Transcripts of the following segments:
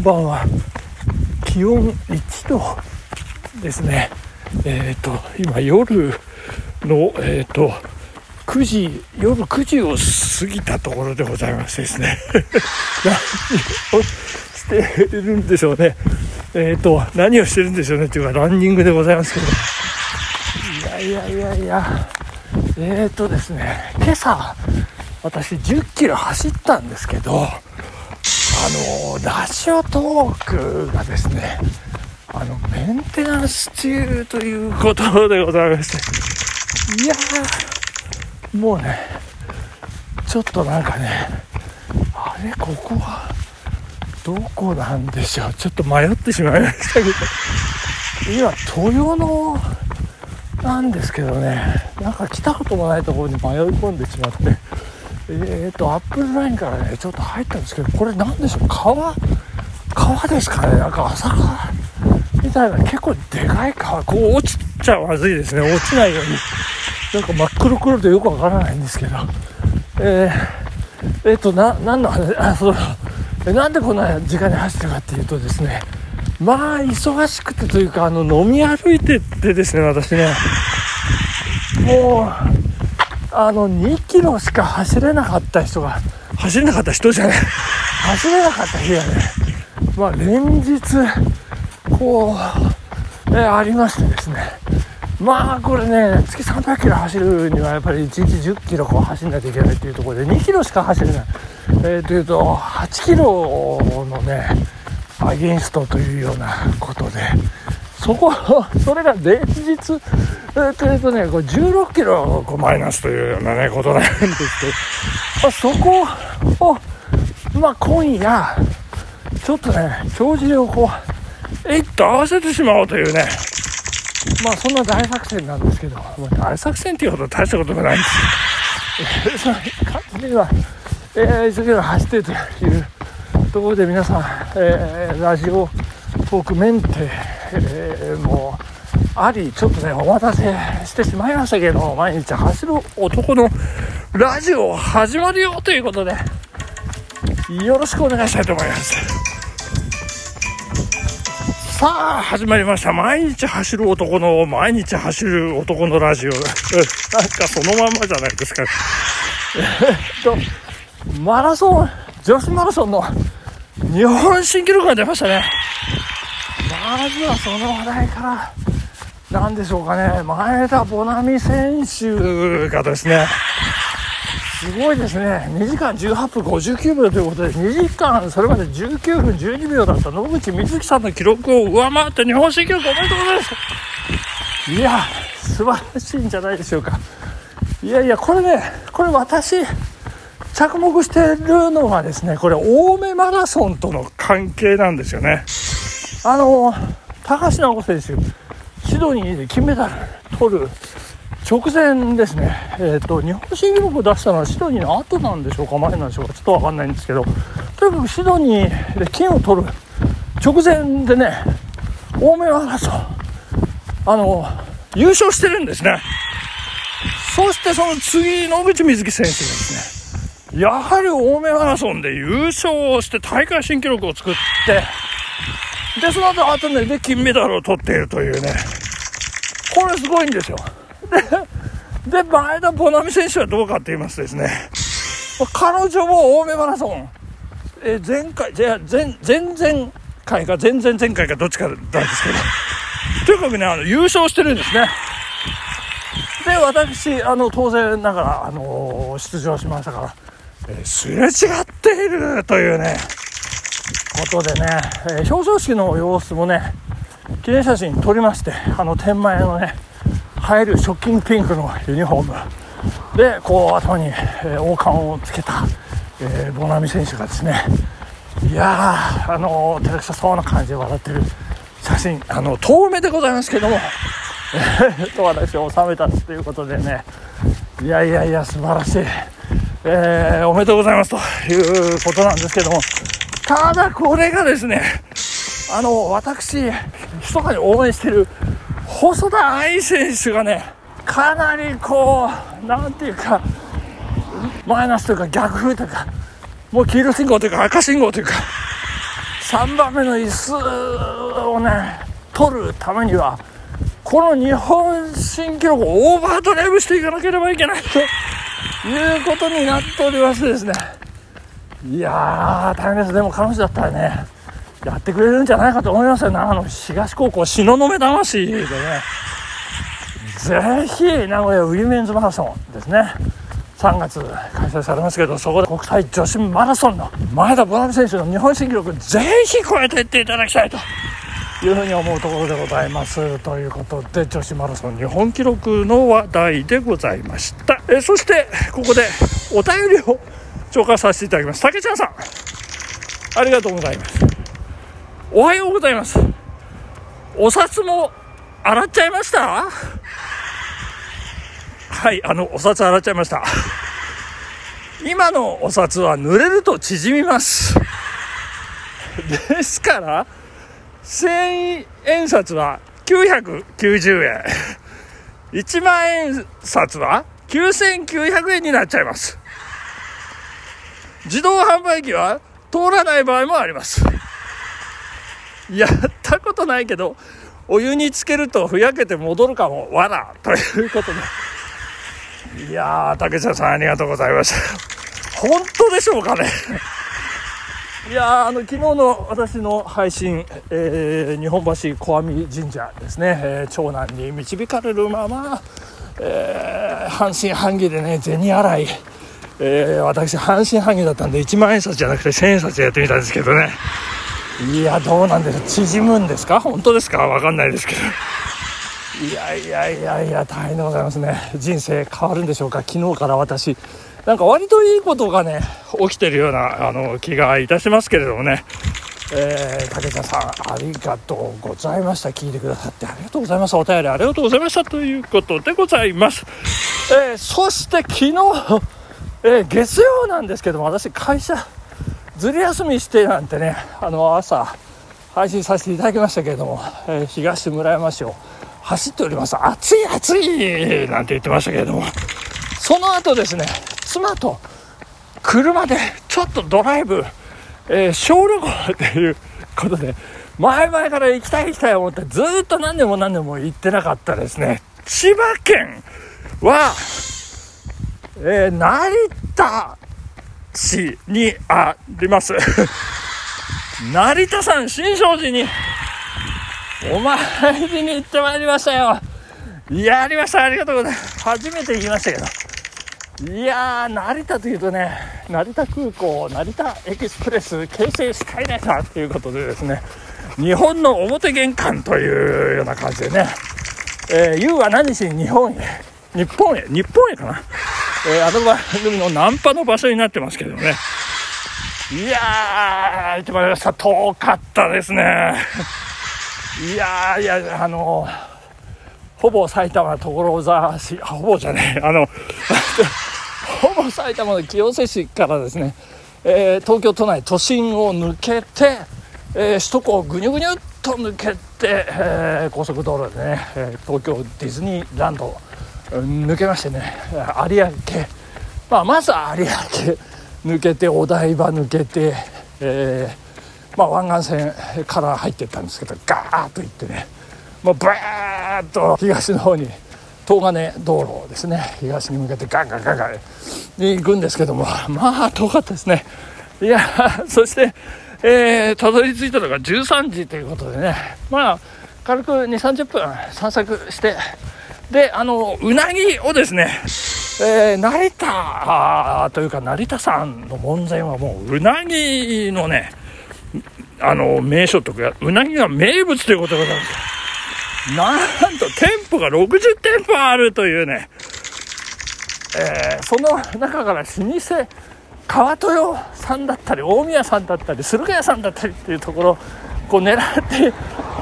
んばんは。気温1度ですね。えっ、ー、と今夜のえっ、ー、と9時夜9時を過ぎたところでございましてですね。何をしてるんでしょうね。えっ、ー、と何をしてるんでしょうね。っていうかランニングでございますけど。いやいやいやいや。えっ、とですね今朝私10キロ走ったんですけどあのラジオトークがですねあのメンテナンス中ということでございまして。いやーもうねちょっとなんかねあれここはどこなんでしょう。ちょっと迷ってしまいましたけど。今豊野なんですけどねなんか来たこともないところに迷い込んでしまって。えーと、アップルラインからね、ちょっと入ったんですけど、これ何でしょう、川、川ですかね、なんか浅川みたいな、結構でかい川、こう落ちちゃまずいですね、落ちないように。なんか真っ黒黒でよくわからないんですけど、えー、えー、と、な、なんの話、あ、そう。だ、なんでこんな時間に走ったかっていうとですね、まあ、忙しくてというか、あの、飲み歩いてってですね、私ね、もう、あの2キロしか走れなかった人が走れなかった人じゃない。走れなかった日がね。まあ連日こう、えありましてですね。まあこれね月300キロ走るにはやっぱり1日10キロこう走らないといけないというところで2キロしか走れない、えー、というと8キロのねアゲンストというようなことで。そこそれが連日えー、というとね、これ16キロこうマイナスというようなね、ことなんですけど、あ、そこを、まあ、今夜、ちょっとね、表示をこう、えいっと合わせてしまおうというね、まあ、そんな大作戦なんですけど、まあ、大作戦っていうほど大したことがないんです。よ。えー、その感じには、えー、一生懸命走ってというところで皆さん、えー、ラジオトークメンテ、えー、もう、あり、ちょっとね、お待たせしてしまいましたけど、毎日走る男のラジオ始まるよということで、よろしくお願いしたいと思います。さあ、始まりました。毎日走る男の、毎日走る男のラジオ。なんかそのまんまじゃないですか。えっと、マラソン、女子マラソンの日本新記録が出ましたね。まずはその話題からなんでしょうかね、前田穂波選手がですね、すごいですね、2時間18分59秒ということで、2時間、それまで19分12秒だった野口みずきさんの記録を上回って日本新記録おめでとうございますいや、素晴らしいんじゃないでしょうか。いやいや、これね、これ私、着目してるのはですね、これ、青梅マラソンとの関係なんですよね。あの、高橋直子選手、ドニーで金メダル取る直前ですね、えーと、日本新記録を出したのはシドニーの後なんでしょうか、前なんでしょうか、ちょっと分かんないんですけど、とにかくシドニーで金を取る直前でね、大目マラソン、あの、優勝してるんですね。そしてその次、野口みずき選手がですね、やはり青梅マラソンで優勝をして大会新記録を作って、で、その後、後で、で、金メダルを取っているというね、これすごいんですよ。で、前田穂波選手はどうかって言いますとですね、彼女も青梅マラソン、えー、前回、じゃ前、前々回か前々前回かどっちかなんですけど、とにかくね、あの、優勝してるんですね。で、私、あの、当然ながら、あのー、出場しましたから、えー、すれ違っているというね、ことでね、え、表彰式の様子もね、記念写真撮りまして、あの天満屋のね、映えるショッキングピンクのユニフォーム。で、こう頭に、え、王冠をつけた、えー、ボナミ選手がですね、いやー、あの、照れくさそうな感じで笑ってる写真、あの、遠目でございますけども、と私を収めたということでね、いやいやいや、素晴らしい、えー、おめでとうございますということなんですけども、ただこれがですね、あの、私、密かに応援してる細田愛選手がね、かなりこう、なんていうか、マイナスというか逆風というか、もう黄色信号というか赤信号というか、3番目の椅子をね取るためにはこの日本新記録をオーバードライブしていかなければいけないということになっておりましてですね。いやー大変です。でも彼女だったらねやってくれるんじゃないかと思いますよ。長野東高校東雲魂でね。ぜひ名古屋ウィメンズマラソンですね。3月開催されますけどそこで国際女子マラソンの前田ボナ選手の日本新記録ぜひ超えていっていただきたいと。いうふうに思うところでございますということで女子マラソン日本記録の話題でございました。えそしてここでお便りを紹介させていただきます。竹ちゃんさん。ありがとうございます。おはようございます。お札も洗っちゃいました？はいあのお札洗っちゃいました。今のお札は濡れると縮みます。ですから1000円札は990円。1万円札は9900円になっちゃいます。自動販売機は通らない場合もあります。やったことないけどお湯につけるとふやけて戻るかもわらということで。いやー、竹下さんありがとうございました。本当でしょうかね。いやあの昨日の私の配信、えー、日本橋小阿弥神社ですね、えー、長男に導かれるまま、えー、半信半疑でね銭洗い、え、私半信半疑だったんで1万円札じゃなくて1000円札やってみたんですけどね。いやどうなんです縮むんですか？本当ですか？分かんないですけど。いやいやいやいや大変でございますね。人生変わるんでしょうか？昨日から私。なんか割といいことがね起きてるようなあの気がいたしますけれどもね。えー、武田さんありがとうございました。聞いてくださって。ありがとうございます。お便りありがとうございました。ということでございます、えー、そして昨日、えー、月曜なんですけども私会社ずり休みしてなんてねあの朝配信させていただきましたけれども、え東村山市を走っております。暑い暑い!なんて言ってましたけれども。その後ですね妻と車でちょっとドライブ、えー、小旅行っていうことで前々から行きたい行きたい思ってずっと何年も何年も行ってなかったですね。千葉県は、えー、成田市にあります 成田山新勝寺にお参りに行ってまいりましたよ。やりました。ありがとうございます。初めて言いましたけど。いやー、成田というとね、成田空港、成田エキスプレス、京成スカイライターということでですね、日本の表玄関というような感じでね、えー、U は何しに日本へ、日本へ、日本へかな。えー、あの番組のナンパの場所になってますけどね。いやー、行ってまいりました。遠かったですね。いやいや、あのほぼ埼玉所沢市、ほぼじゃねえ、あの、ほぼ埼玉の清瀬市からですね、えー、東京都内都心を抜けて、えー、首都高をぐにゅぐにゅっと抜けて、えー、高速道路でね、え東京ディズニーランド抜けましてね有明、まあ、まずは有明。抜けてお台場抜けて、えーまあ、湾岸線から入っていったんですけどガーッと行ってねもうブーッと東の方に東金道路ですね。東に向けてガンガンガンガンに行くんですけどもまあ遠かったですね。いやそしてえー、たどり着いたのが13時ということでね。まあ軽く2 3 0分散策してであのうなぎをですねえー、成田というか成田山の門前はもううなぎのねあの、名所とか、うなぎが名物ということでございます。なんと、店舗が60店舗あるというね、えー、その中から老舗、川豊さんだったり、大宮さんだったり、駿河屋さんだったりっていうところを、こう狙って、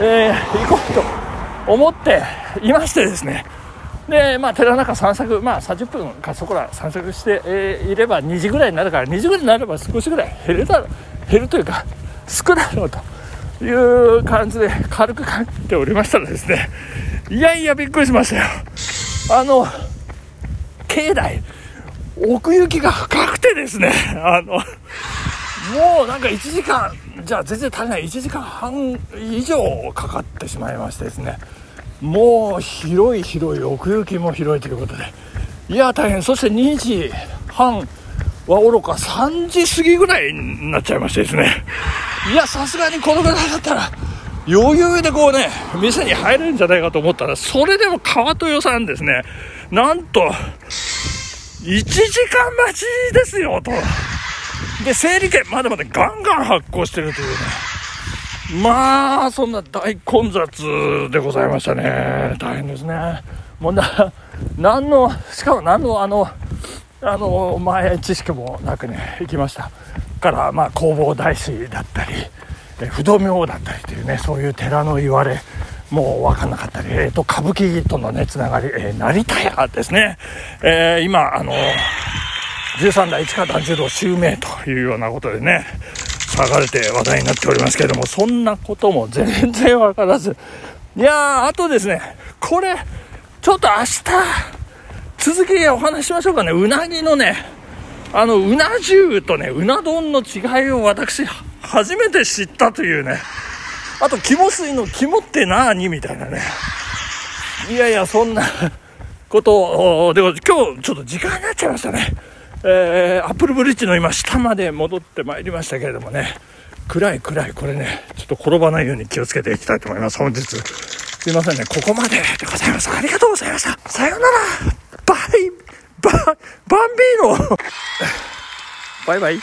えー、行こうと思っていましてですね、で、まあ、寺中散策、まあ、30分かそこら散策して、えー、いれば2時ぐらいになるから、2時ぐらいになれば少しぐらい減るだろ減るというか、少ないのという感じで軽く感じておりましたらですねいやいやびっくりしましたよ。あの境内奥行きが深くてですねあのもうなんか1時間じゃあ全然足りない1時間半以上かかってしまいましてですね。もう広い広い奥行きも広いということで。いや大変。そして2時半はおろか3時過ぎぐらいになっちゃいましてですね。いやさすがにこのぐらいだったら余裕でこうね店に入れるんじゃないかと思ったらそれでも川豊さんですね。なんと1時間待ちですよと。で整理券まだまだガンガン発行してるというね。まあそんな大混雑でございましたね。大変ですね。もうな何のしかも何のあのあの前知識もなくね行きました。からまあ弘法大師だったり不動明王だったりというねそういう寺の言われもう分かんなかったり、えーと、歌舞伎とのねつながり、えー、成田屋ですね、えー、今あの13代市川團十郎襲名というようなことでね騒がれて話題になっておりますけれどもそんなことも全然分からずいやーあとですねこれちょっと明日続きでお話ししましょうかね。うなぎのね、あの、うな重とね、うな丼の違いを私、初めて知ったというね。あと、肝水の肝って何みたいなね。いやいや、そんなこと、でも今日ちょっと時間になっちゃいましたね。えー、アップルブリッジの今下まで戻ってまいりましたけれどもね。暗い暗い、これね、ちょっと転ばないように気をつけていきたいと思います。本日。すいませんね、ここまででございます。ありがとうございました。さようならバイ、バ、バンビーノバイバイ。